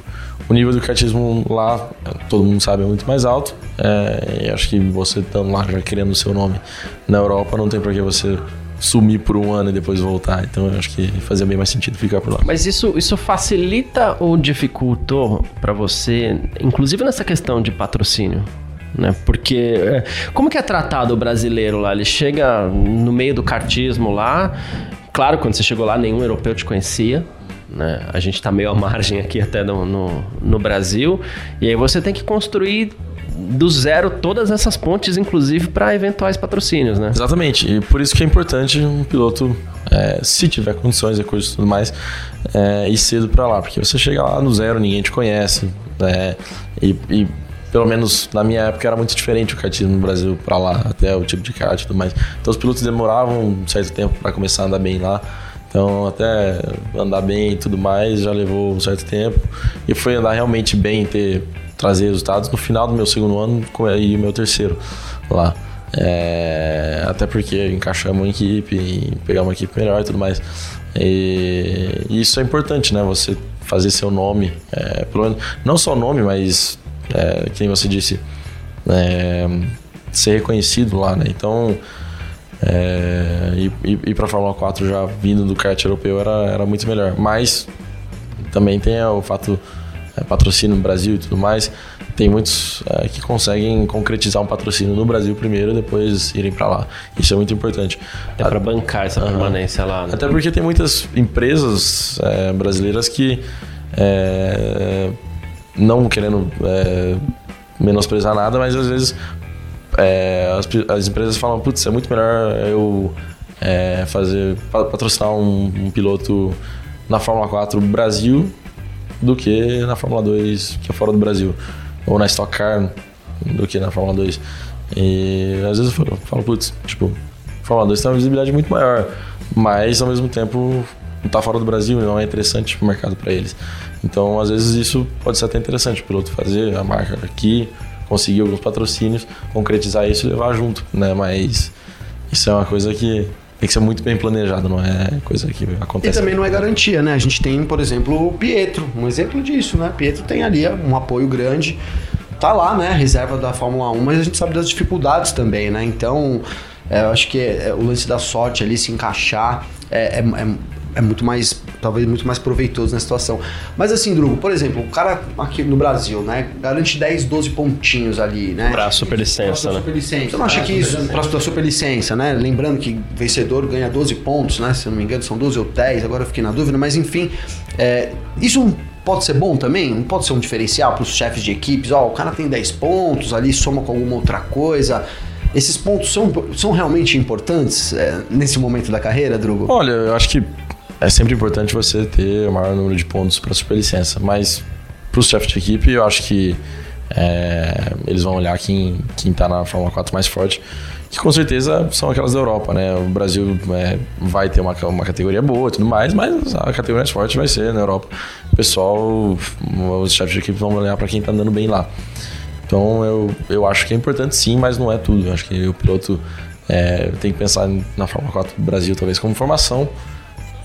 Speaker 3: o, nível do kartismo lá, todo mundo sabe, é muito mais alto. É, e acho que você estando lá já querendo o seu nome na Europa, não tem por que você sumir por um ano e depois voltar. Então eu acho que fazia bem mais sentido ficar por lá.
Speaker 1: Mas isso, isso facilita ou dificultou para você, inclusive nessa questão de patrocínio? Né? Porque é, como que é tratado o brasileiro lá? Ele chega no meio do cartismo lá. Claro, quando você chegou lá, nenhum europeu te conhecia. Né? A gente está meio à margem aqui até no, no, no Brasil. E aí você tem que construir do zero todas essas pontes, inclusive para eventuais patrocínios, né?
Speaker 3: Exatamente. E por isso que é importante um piloto, é, se tiver condições, recursos e tudo mais, é, ir cedo para lá, porque você chega lá no zero, ninguém te conhece, né? E, e, pelo menos na minha época era muito diferente o kartismo no Brasil para lá, até o tipo de kart e tudo mais. Então os pilotos demoravam um certo tempo para começar a andar bem lá. Então, até andar bem e tudo mais já levou um certo tempo. E foi andar realmente bem, ter trazer resultados no final do meu segundo ano e o meu terceiro lá. É, até porque encaixamos uma equipe, pegamos uma equipe melhor e tudo mais. E, e isso é importante, né? Você fazer seu nome, é, pelo menos, não só o nome, mas, é, quem você disse, é, ser reconhecido lá, né? Então, é, ir, ir para a Fórmula 4 já vindo do kart europeu era, era muito melhor. Mas também tem o fato é, patrocínio no Brasil e tudo mais. Tem muitos é, que conseguem concretizar um patrocínio no Brasil primeiro e depois irem para lá. Isso é muito importante.
Speaker 1: É para bancar essa permanência lá. Né?
Speaker 3: Até porque tem muitas empresas é, brasileiras que, é, não querendo é, menosprezar nada, mas às vezes é, as, as, empresas falam: putz, é muito melhor eu fazer patrocinar um, um piloto na Fórmula 4 Brasil do que na Fórmula 2, que é fora do Brasil. Ou na Stock Car do que na Fórmula 2. E às vezes eu falo, putz, tipo, Fórmula 2 tem uma visibilidade muito maior, mas ao mesmo tempo tá fora do Brasil não é interessante o mercado para eles. Então, às vezes isso pode ser até interessante o piloto fazer a marca aqui, conseguir alguns patrocínios, concretizar isso e levar junto, né? Mas isso é uma coisa que tem que ser muito bem planejado, não é coisa que acontece.
Speaker 4: E também não é garantia, né? A gente tem, por exemplo, o Pietro, um exemplo disso, né? Pietro tem ali um apoio grande, tá lá, né? Reserva da Fórmula 1, mas a gente sabe das dificuldades também, né? Então, é, eu acho que é, o lance da sorte ali se encaixar é, é, é muito mais, talvez muito mais proveitoso na situação. Mas assim, Drugo, por exemplo, o cara aqui no Brasil, né, garante 10, 12 pontinhos ali, né?
Speaker 1: Pra superlicença, né?
Speaker 4: Superlicença. Você não acha que isso, pra sua superlicença, né? Lembrando que vencedor ganha 12 pontos, né? Se eu não me engano, são 12 ou 10, agora eu fiquei na dúvida, mas enfim, é, isso pode ser bom também? Não pode ser um diferencial para os chefes de equipes? Ó, oh, o cara tem 10 pontos ali, soma com alguma outra coisa. Esses pontos são, são realmente importantes é, nesse momento da carreira, Drugo?
Speaker 3: Olha, eu acho que é sempre importante você ter o maior número de pontos para superlicença, mas para os chefes de equipe, eu acho que é, eles vão olhar quem está na Fórmula 4 mais forte, que com certeza são aquelas da Europa, né? O Brasil é, vai ter uma, uma categoria boa e tudo mais, mas a categoria mais forte vai ser na Europa. O pessoal, os chefes de equipe vão olhar para quem está andando bem lá. Então eu, eu acho que é importante sim, mas não é tudo. Eu acho que o piloto é, tem que pensar na Fórmula 4 do Brasil talvez como formação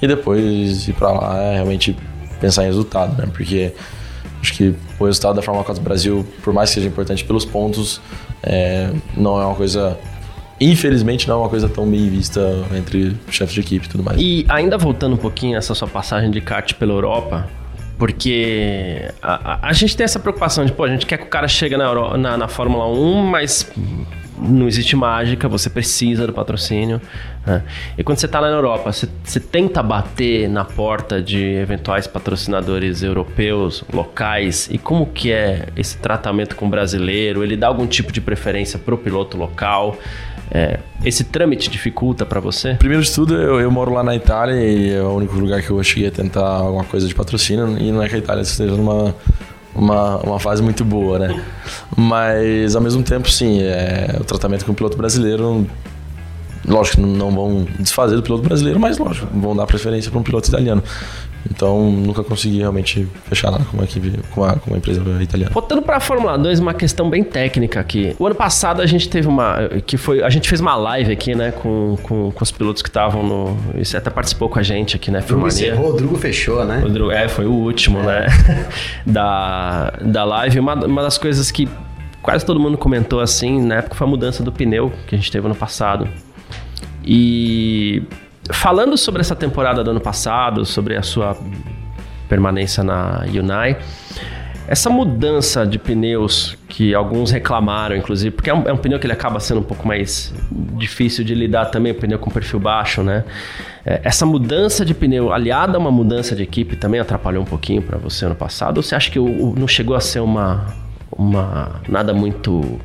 Speaker 3: e depois ir para lá é realmente pensar em resultado, né? Porque acho que o resultado da Fórmula 4 do Brasil, por mais que seja importante pelos pontos, é, não é uma coisa infelizmente não é uma coisa tão bem vista entre chefes de equipe e tudo mais.
Speaker 1: E ainda voltando um pouquinho essa sua passagem de kart pela Europa, porque a, a, a, gente tem essa preocupação de, pô, a gente quer que o cara chegue na, Euro, na, na Fórmula 1, mas não existe mágica, você precisa do patrocínio. Né? E quando você está lá na Europa, você, você, tenta bater na porta de eventuais patrocinadores europeus, locais, e como que é esse tratamento com o brasileiro? Ele dá algum tipo de preferência para o piloto local? É, esse trâmite dificulta para você?
Speaker 3: Primeiro de tudo, eu, eu, moro lá na Itália e é o único lugar que eu cheguei a tentar alguma coisa de patrocínio, e não é que a Itália esteja numa uma, uma fase muito boa, né? Mas ao mesmo tempo, sim, é, o tratamento com o piloto brasileiro, lógico, não vão desfazer do piloto brasileiro, mas lógico, vão dar preferência para um piloto italiano. Então, nunca consegui realmente fechar nada com uma equipe, com uma, com uma empresa italiana.
Speaker 1: Voltando para a Fórmula 2, uma questão bem técnica aqui. O ano passado a gente teve uma. que foi A gente fez uma live aqui, né, com, com, com os pilotos que estavam no. Você até participou com a gente aqui, né?
Speaker 4: Drugo encerrou, o Drugo fechou, né?
Speaker 1: O Drugo, é, foi o último, é. né? da, da live. Uma, uma das coisas que quase todo mundo comentou assim, na época foi a mudança do pneu que a gente teve no passado. E falando sobre essa temporada do ano passado, sobre a sua permanência na Unai, essa mudança de pneus que alguns reclamaram, inclusive, porque é um, é um, pneu que ele acaba sendo um pouco mais difícil de lidar também, um pneu com perfil baixo, né? É, essa mudança de pneu, aliada a uma mudança de equipe, também atrapalhou um pouquinho para você ano passado? Ou você acha que o, o, não chegou a ser uma, uma nada muito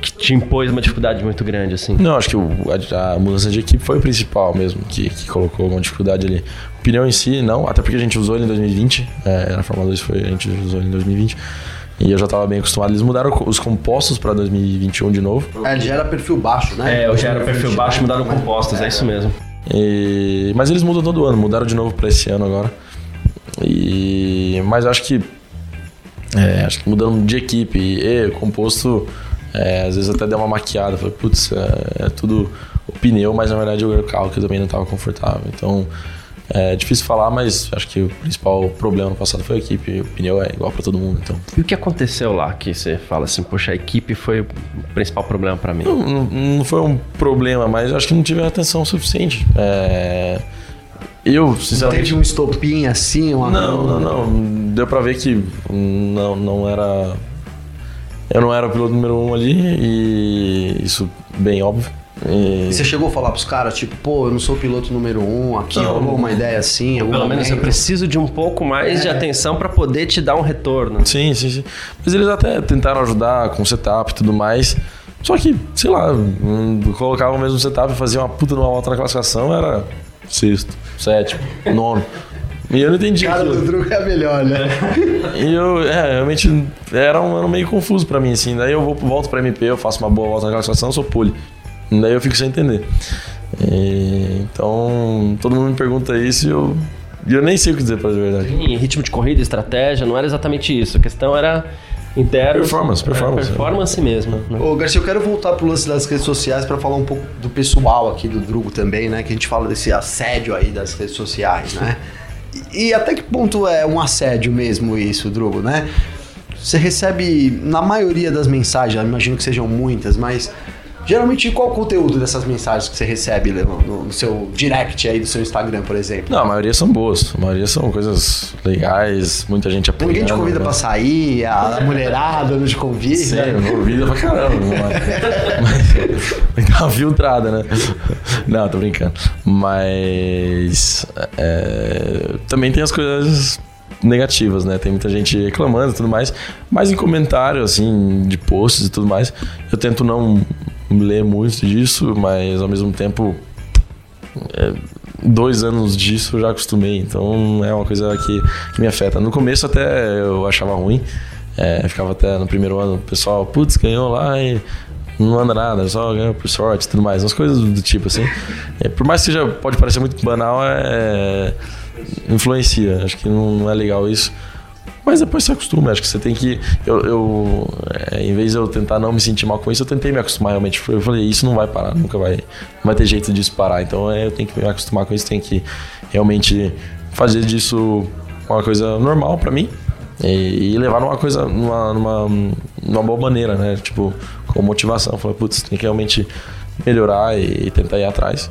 Speaker 1: que te impôs uma dificuldade muito grande, assim?
Speaker 3: Não, acho que o, a, a, mudança de equipe foi o principal mesmo, que, que colocou uma dificuldade ali. O pneu em si, não, até porque a gente usou ele em 2020, é, na Fórmula 2 foi, a gente usou ele em 2020. E eu já estava bem acostumado. Eles mudaram os compostos para 2021 de novo.
Speaker 4: É, já era perfil baixo, né?
Speaker 1: É, já era perfil baixo, mudaram compostos, é, é isso mesmo.
Speaker 3: E, mas eles mudam todo ano, mudaram de novo para esse ano agora. E, mas acho que é, acho que mudando de equipe e composto, é, às vezes até deu uma maquiada. Falei, putz, é, é, tudo o pneu, mas na verdade o carro que eu também não estava confortável. Então é difícil falar, mas acho que o principal problema no passado foi a equipe. O pneu é igual para todo mundo. Então.
Speaker 1: E o que aconteceu lá que você fala assim, poxa, a equipe foi o principal problema para mim?
Speaker 3: Não, não, não, foi um problema, mas acho que não tive atenção suficiente. É eu,
Speaker 4: sinceramente. Teve um estopim assim? Uma...
Speaker 3: Não, não, não. Deu pra ver que não, não era. Eu não era o piloto número um ali e isso bem óbvio.
Speaker 4: E... e você chegou a falar pros caras, tipo, pô, eu não sou o piloto número um, aqui não, rolou uma ideia assim,
Speaker 1: Pelo momento. menos eu preciso de um pouco mais é. de atenção para poder te dar um retorno.
Speaker 3: Sim, sim, sim. Mas eles até tentaram ajudar com o setup e tudo mais. Só que, sei lá, hum, colocavam o mesmo setup e faziam uma puta numa volta na classificação, era sexto, sétimo, nono. E eu não entendi.
Speaker 4: O cara do truque é melhor, né?
Speaker 3: E eu, é, realmente era um ano meio confuso pra mim, assim. Daí eu vou, volto pra MP, eu faço uma boa volta na classificação, sou pole. Daí eu fico sem entender. E, então, todo mundo me pergunta isso e eu, eu nem sei o que dizer pra verdade.
Speaker 1: Em ritmo de corrida, estratégia, não era exatamente isso. A questão era internos.
Speaker 3: Performance, performance.
Speaker 1: É, performance mesmo.
Speaker 4: Né? Ô, Garcia, eu quero voltar pro lance das redes sociais para falar um pouco do pessoal aqui do Drugo também, né? Que a gente fala desse assédio aí das redes sociais, né? E, e até que ponto é um assédio mesmo isso, Drugo, né? Você recebe, na maioria das mensagens, imagino que sejam muitas, mas Geralmente, qual o conteúdo dessas mensagens que você recebe no, no, seu direct aí do seu Instagram, por exemplo?
Speaker 3: Não, a maioria são boas. A maioria são coisas legais, muita gente apoiando.
Speaker 4: Ninguém te convida né? pra sair, a mulherada não te convida.
Speaker 3: Sério, convida pra caramba. Mas, dá uma filtrada, né? Não, tô brincando. Mas é, também tem as coisas negativas, né? Tem muita gente reclamando e tudo mais. Mas em comentário, assim, de posts e tudo mais, eu tento não ler muito disso, mas ao mesmo tempo. É, dois anos disso já acostumei, então é uma coisa que, que me afeta. No começo até eu achava ruim, é, ficava até no primeiro ano, o pessoal, putz, ganhou lá e não anda nada, só ganhou por sorte e tudo mais, umas coisas do tipo assim. É, por mais que seja, pode parecer muito banal, é, influencia, acho que não, não é legal isso. Mas depois você acostuma, acho que você tem que. Eu, eu é, em vez de eu tentar não me sentir mal com isso, eu tentei me acostumar realmente. Eu falei, isso não vai parar, nunca vai, não vai ter jeito disso parar. Então é, eu tenho que me acostumar com isso, tenho que realmente fazer disso uma coisa normal para mim e, e, levar numa coisa, numa, numa, numa boa maneira, né? Tipo, com motivação. Falei, putz, tem que realmente melhorar e, e tentar ir atrás.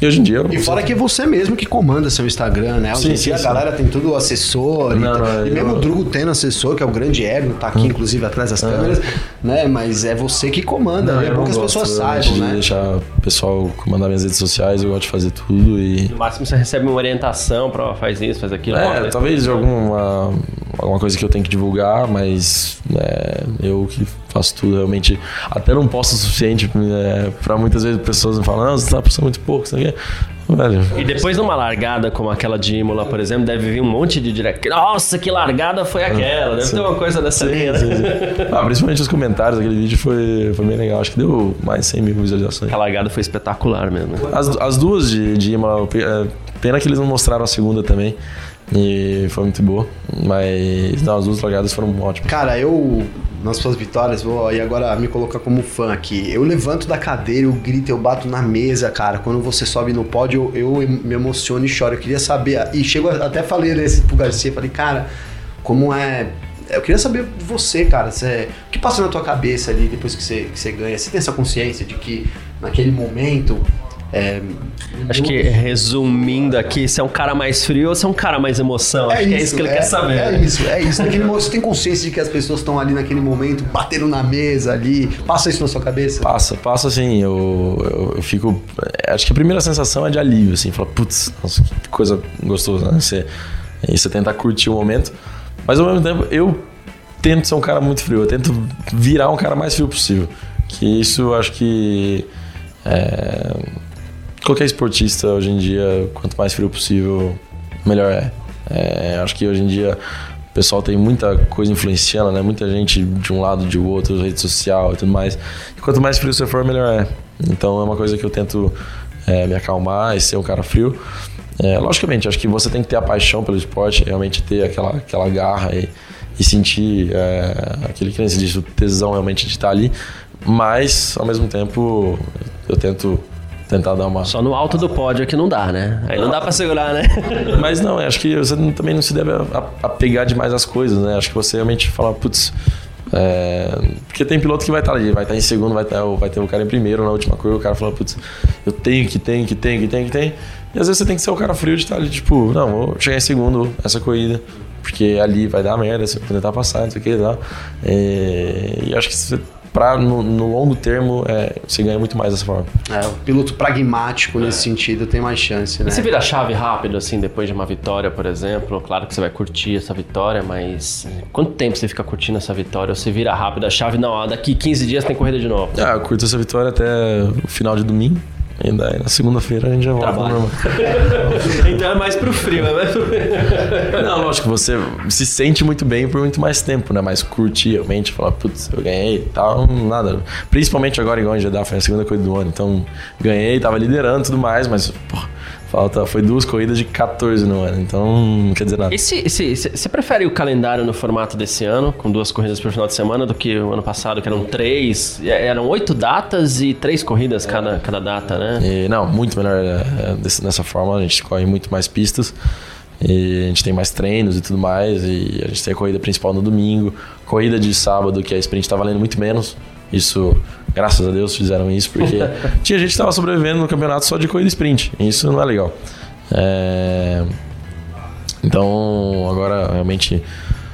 Speaker 3: E hoje em dia.
Speaker 4: E fora que é você mesmo que comanda seu Instagram, né? Hoje sim, em dia sim, a galera tem tudo assessor. Não, e, não, e mesmo eu... o Drugo tendo assessor, que é o grande ego, tá aqui hum. inclusive atrás das ah. câmeras, né? Mas é você que comanda, não, né? É bom que as pessoas saibam,
Speaker 3: né? deixar o pessoal comandar minhas redes sociais, eu gosto de fazer tudo e.
Speaker 1: No máximo você recebe uma orientação para faz isso, faz aquilo.
Speaker 3: É, talvez alguma, alguma coisa que eu tenho que divulgar, mas é, eu que faço tudo realmente. Até não posso o suficiente é, para muitas vezes pessoas me falam, não, você tá postando muito pouco, sabe?
Speaker 1: Velho. E depois numa largada como aquela de Imola, por exemplo, deve vir um monte de direct. Nossa, que largada foi aquela! Deve sim. ter uma coisa dessa sim, linha, né? sim,
Speaker 3: ah, principalmente os comentários daquele vídeo foi, foi bem legal. Acho que deu mais 100 mil visualizações.
Speaker 1: A largada foi espetacular mesmo.
Speaker 3: As, as duas de, de Imola, é, pena que eles não mostraram a segunda também. E foi muito boa. Mas não, as duas largadas foram ótimas.
Speaker 4: Cara, eu, nas suas vitórias, vou e agora me colocar como fã aqui. Eu levanto da cadeira, eu grito, eu bato na mesa, cara. Quando você sobe no pódio, eu, eu me emociono e choro. Eu queria saber. E chego até falei nesse pro Garcia, falei, cara, como é eu queria saber de você, cara. Você, o que passa na tua cabeça ali depois que você, que você ganha? Você tem essa consciência de que naquele momento é,
Speaker 1: Acho que resumindo aqui, você é um cara mais frio ou você é um cara mais emoção?
Speaker 4: É
Speaker 1: Acho
Speaker 4: isso,
Speaker 1: que é isso que ele
Speaker 4: é,
Speaker 1: quer saber.
Speaker 4: É isso, é isso. Naquele momento, você tem consciência de que as pessoas estão ali naquele momento, batendo na mesa ali. Passa isso na sua cabeça?
Speaker 3: Passa, passa assim. Eu, eu, eu fico. Acho que a primeira sensação é de alívio, assim. Fala, putz, nossa, que coisa gostosa, né? Você, e você tentar curtir o momento. Mas ao mesmo tempo, eu tento ser um cara muito frio. Eu tento virar um cara mais frio possível. Que isso eu acho que. É, qualquer esportista hoje em dia, quanto mais frio possível, melhor é. é. Acho que hoje em dia o pessoal tem muita coisa influenciando, né? Muita gente de um lado, de outro, rede social e tudo mais. E quanto mais frio você for, melhor é. Então é uma coisa que eu tento é, me acalmar e ser um cara frio. É, logicamente, acho que você tem que ter a paixão pelo esporte, realmente ter aquela, aquela garra e, e sentir é, aquele que nem se diz, o tesão realmente de estar ali. Mas, ao mesmo tempo, eu tento tentar dar uma.
Speaker 1: Só no alto do pódio é que não dá, né? Aí não dá pra segurar, né?
Speaker 3: Mas não, acho que você também não se deve apegar demais às coisas, né? Acho que você realmente fala, putz. É... Porque tem piloto que vai estar ali, vai estar em segundo, vai, estar, vai ter o cara em primeiro na última curva, o cara fala, putz, eu tenho que, tenho que, tenho que, tenho que, tenho. E às vezes você tem que ser o cara frio de estar ali, tipo, não, vou chegar em segundo essa corrida, porque ali vai dar merda, você vai tentar passar, não sei o que e tal. E, e acho que você pra, no, no, longo termo, é, você ganha muito mais dessa forma.
Speaker 4: É, o piloto pragmático é. nesse sentido tem mais chance, né?
Speaker 1: E você vira chave rápido, assim, depois de uma vitória, por exemplo? Claro que você vai curtir essa vitória, mas quanto tempo você fica curtindo essa vitória? Ou você vira rápido a chave, não, daqui 15 dias tem corrida de novo?
Speaker 3: Ah, eu curto essa vitória até o final de domingo. E daí na segunda-feira a gente já volta normal.
Speaker 1: então é mais pro frio, é mais pro
Speaker 3: Não, lógico, você se sente muito bem por muito mais tempo, né? Mas curtir realmente, falar, putz, eu ganhei e tal, nada. Principalmente agora igual em Jeddah, foi a segunda coisa do ano. Então, ganhei, tava liderando e tudo mais, mas, Falta, foi duas corridas de 14 no ano, então não quer dizer nada.
Speaker 1: Esse, esse, você prefere o calendário no formato desse ano, com duas corridas por final de semana, do que o ano passado, que eram três? Eram oito datas e três corridas cada, cada data, né?
Speaker 3: E, não, muito melhor é, dessa forma, a gente corre muito mais pistas. E a gente tem mais treinos e tudo mais. E a gente tem a corrida principal no domingo. Corrida de sábado, que a sprint tá valendo muito menos. Isso, graças a Deus, fizeram isso, porque tinha gente que estava sobrevivendo no campeonato só de corrida sprint. E isso não é legal. É... Então, agora realmente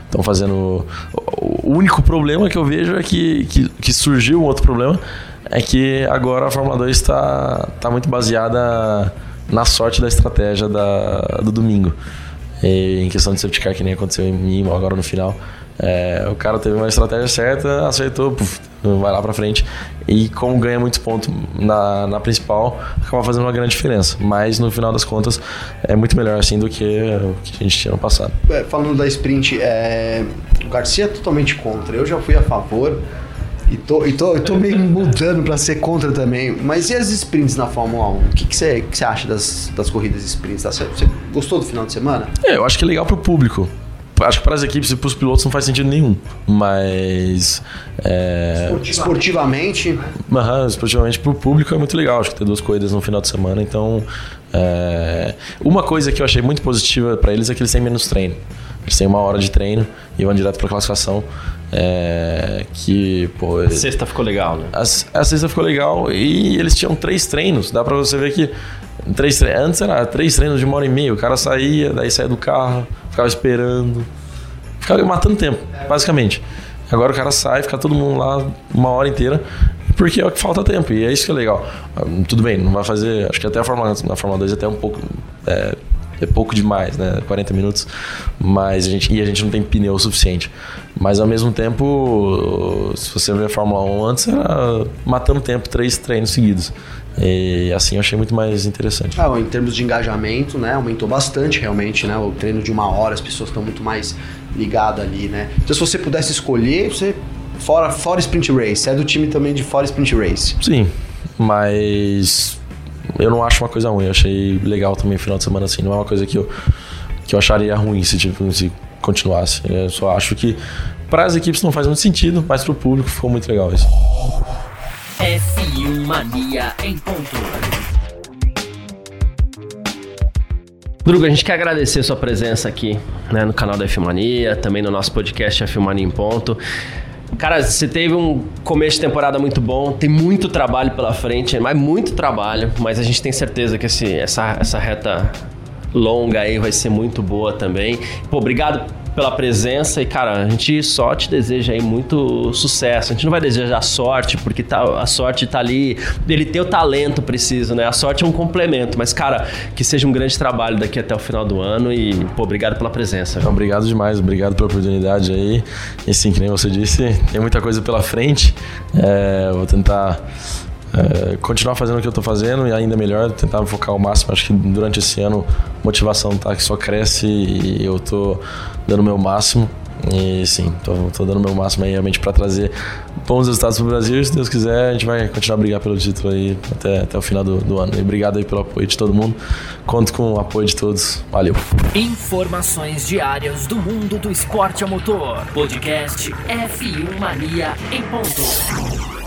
Speaker 3: estão fazendo. O único problema que eu vejo é que, que, que, surgiu um outro problema. É que agora a Fórmula 2 está tá muito baseada na sorte da estratégia da, do domingo. E em questão de safety car, que nem aconteceu em mim agora no final. É, o cara teve uma estratégia certa, acertou, puf, vai lá pra frente. E como ganha muitos pontos na, na principal, acaba fazendo uma grande diferença. Mas no final das contas, é muito melhor assim do que o que a gente tinha no passado.
Speaker 4: É, falando da sprint, é, o Garcia é totalmente contra. Eu já fui a favor. E tô, e tô, tô meio mudando para ser contra também. Mas e as sprints na Fórmula 1? O que, que, você, que você acha das, das corridas sprints? Você, você gostou do final de semana?
Speaker 3: É, eu acho que é legal pro público acho que para as equipes e para os pilotos não faz sentido nenhum. Mas. É...
Speaker 4: Esportivamente.
Speaker 3: Uhum, esportivamente para o público é muito legal. Acho que ter duas corridas no final de semana. Então. É... Uma coisa que eu achei muito positiva para eles é que eles têm menos treino. Eles têm uma hora de treino e vão direto para classificação. É, que, pô,
Speaker 1: a sexta ficou legal, né?
Speaker 3: A, a, sexta ficou legal e eles tinham três treinos. Dá para você ver que três antes era três treinos de uma hora e meia. O cara saía, daí saía do carro, ficava esperando. Ficava matando tempo, basicamente. Agora o cara sai, fica todo mundo lá uma hora inteira, porque é o que falta tempo. E é isso que é legal. Ah, tudo bem, não vai fazer. Acho que até a Fórmula, na Fórmula 2 é até um pouco. É, é pouco demais, né? 40 minutos. Mas a gente, e a gente não tem pneu suficiente. Mas ao mesmo tempo, se você ver a Fórmula 1 antes, era matando tempo, três treinos seguidos. E assim eu achei muito mais interessante.
Speaker 4: Ah, em termos de engajamento, né? Aumentou bastante realmente, né? O treino de uma hora, as pessoas estão muito mais ligadas ali, né? Então se você pudesse escolher, você. Fora, fora Sprint Race, é do time também de fora Sprint Race.
Speaker 3: Sim, mas eu não acho uma coisa ruim. Eu achei legal também o final de semana assim. Não é uma coisa que eu, que eu acharia ruim se, tipo, se continuasse. Eu só acho que para as equipes não faz muito sentido, mas para o público ficou muito legal isso.
Speaker 2: F1 Mania em ponto.
Speaker 1: Drugo, a gente quer agradecer sua presença aqui né, no canal da Filmania, também no nosso podcast A Filmania em Ponto. Cara, você teve um começo de temporada muito bom, tem muito trabalho pela frente, mas muito trabalho, mas a gente tem certeza que esse, essa, essa reta longa aí vai ser muito boa também. Pô, obrigado pela presença e, cara, a gente só te deseja aí muito sucesso. A gente não vai desejar sorte, porque tá, a sorte tá ali, ele tem o talento preciso, né? A sorte é um complemento, mas, cara, que seja um grande trabalho daqui até o final do ano e, pô, obrigado pela presença.
Speaker 3: Então, obrigado demais, obrigado pela oportunidade aí. E sim, que nem você disse, tem muita coisa pela frente. É, vou tentar é, continuar fazendo o que eu estou fazendo e ainda melhor, tentar focar ao máximo. Acho que durante esse ano motivação tá que só cresce e eu estou dando o meu máximo. E sim, tô, dando o meu máximo aí realmente para trazer bons resultados pro Brasil. Se Deus quiser, a gente vai continuar a brigar pelo título aí até, até o final do, do ano. E obrigado aí pelo apoio de todo mundo. Conto com o apoio de todos. Valeu.
Speaker 2: Informações diárias do mundo do esporte a motor. Podcast F1 Mania em ponto.